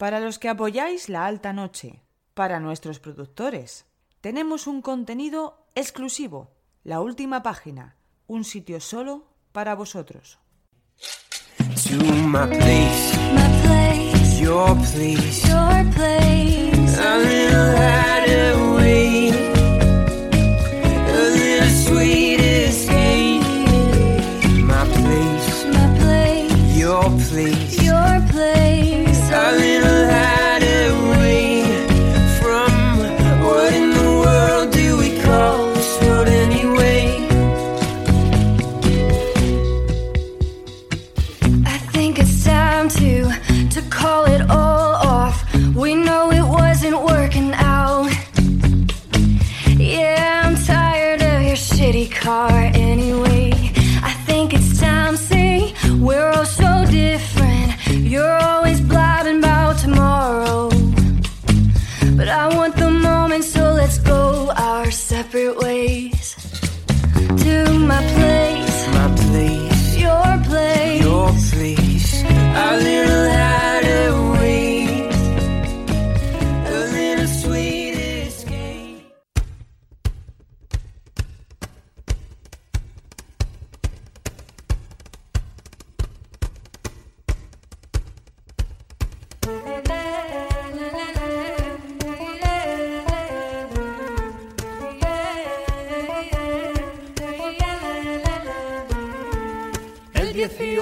Para los que apoyáis la alta noche, para nuestros productores, tenemos un contenido exclusivo, la última página, un sitio solo para vosotros. to my place, my place, your place. your apart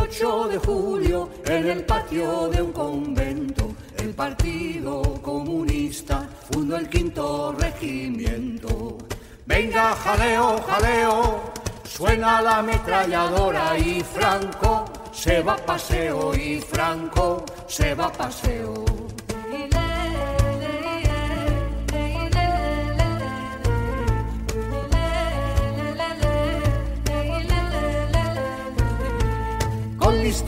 18 de julio, en el patio de un convento, el Partido Comunista fundó el quinto regimiento. Venga, jaleo, jaleo, suena la ametralladora y Franco se va a paseo y Franco se va a paseo.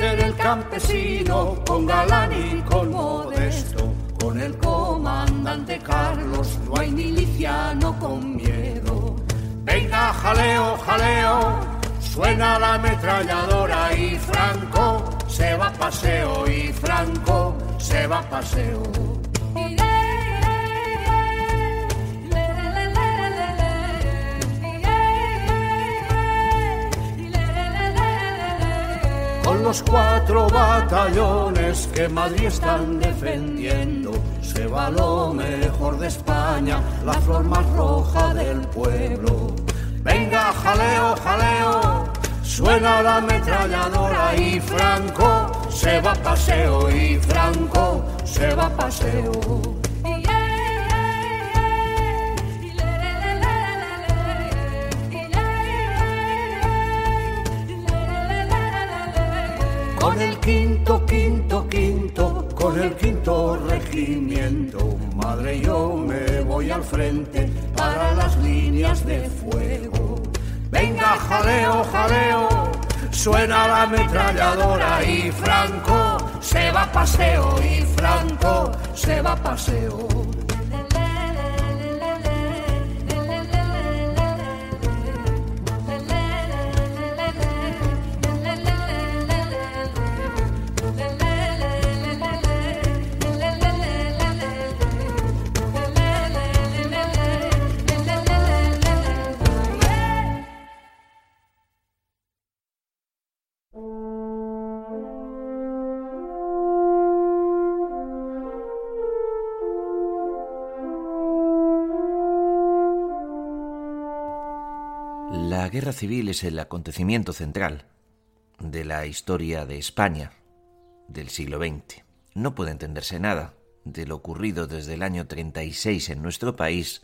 El campesino, con Galán y con Modesto, con el comandante Carlos, no hay miliciano con miedo. Venga, jaleo, jaleo, suena la ametralladora y Franco se va a paseo y Franco se va a paseo. Los cuatro batallones que Madrid están defendiendo, se va lo mejor de España, la flor más roja del pueblo. Venga, jaleo, jaleo, suena la ametralladora y Franco se va a paseo y Franco se va a paseo. Con el quinto, quinto, quinto, con el quinto regimiento, madre yo me voy al frente para las líneas de fuego. Venga, jaleo, jaleo, suena la ametralladora y Franco se va a paseo y Franco se va a paseo. La guerra civil es el acontecimiento central de la historia de España del siglo XX. No puede entenderse nada de lo ocurrido desde el año 36 en nuestro país,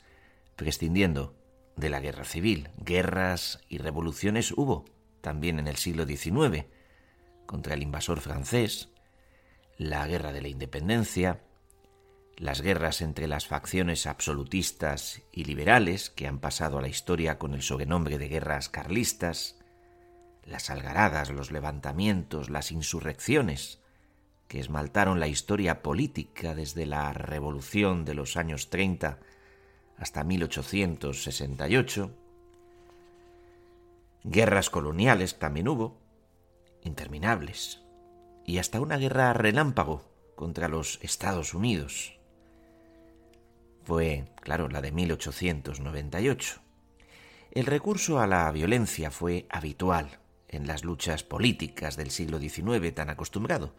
prescindiendo de la guerra civil. Guerras y revoluciones hubo también en el siglo XIX, contra el invasor francés, la guerra de la independencia, las guerras entre las facciones absolutistas y liberales, que han pasado a la historia con el sobrenombre de guerras carlistas, las algaradas, los levantamientos, las insurrecciones, que esmaltaron la historia política desde la revolución de los años 30 hasta 1868, guerras coloniales también hubo, interminables, y hasta una guerra relámpago contra los Estados Unidos. Fue, claro, la de 1898. El recurso a la violencia fue habitual en las luchas políticas del siglo XIX tan acostumbrado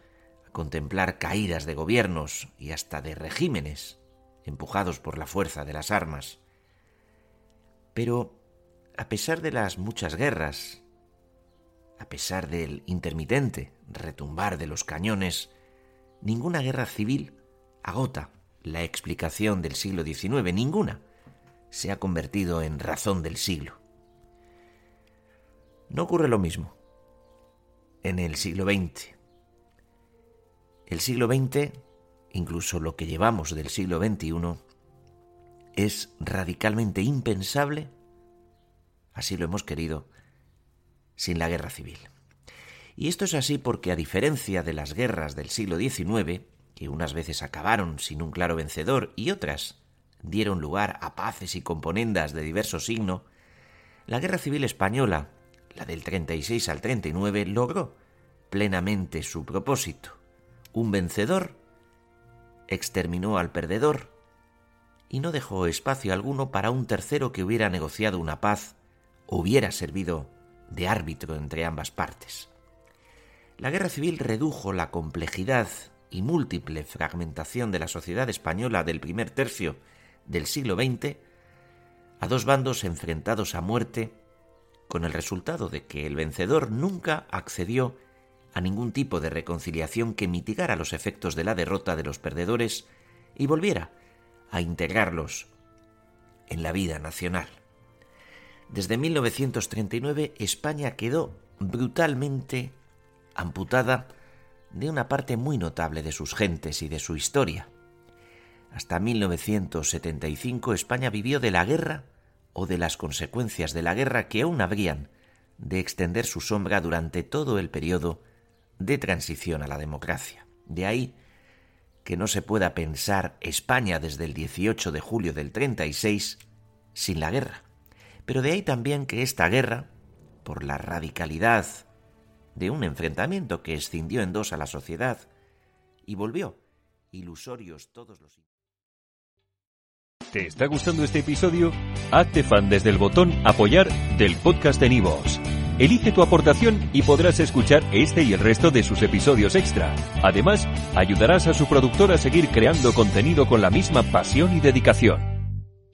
a contemplar caídas de gobiernos y hasta de regímenes empujados por la fuerza de las armas. Pero, a pesar de las muchas guerras, a pesar del intermitente retumbar de los cañones, ninguna guerra civil agota la explicación del siglo XIX, ninguna se ha convertido en razón del siglo. No ocurre lo mismo en el siglo XX. El siglo XX, incluso lo que llevamos del siglo XXI, es radicalmente impensable, así lo hemos querido, sin la guerra civil. Y esto es así porque a diferencia de las guerras del siglo XIX, que unas veces acabaron sin un claro vencedor y otras dieron lugar a paces y componendas de diverso signo, la guerra civil española, la del 36 al 39, logró plenamente su propósito. Un vencedor exterminó al perdedor y no dejó espacio alguno para un tercero que hubiera negociado una paz hubiera servido de árbitro entre ambas partes. La guerra civil redujo la complejidad y múltiple fragmentación de la sociedad española del primer tercio del siglo XX a dos bandos enfrentados a muerte, con el resultado de que el vencedor nunca accedió a ningún tipo de reconciliación que mitigara los efectos de la derrota de los perdedores y volviera a integrarlos en la vida nacional. Desde 1939 España quedó brutalmente amputada de una parte muy notable de sus gentes y de su historia. Hasta 1975 España vivió de la guerra o de las consecuencias de la guerra que aún habrían de extender su sombra durante todo el periodo de transición a la democracia. De ahí que no se pueda pensar España desde el 18 de julio del 36 sin la guerra. Pero de ahí también que esta guerra, por la radicalidad de un enfrentamiento que escindió en dos a la sociedad y volvió ilusorios todos los... ¿Te está gustando este episodio? Hazte fan desde el botón apoyar del podcast de Nivos. Elige tu aportación y podrás escuchar este y el resto de sus episodios extra. Además, ayudarás a su productor a seguir creando contenido con la misma pasión y dedicación.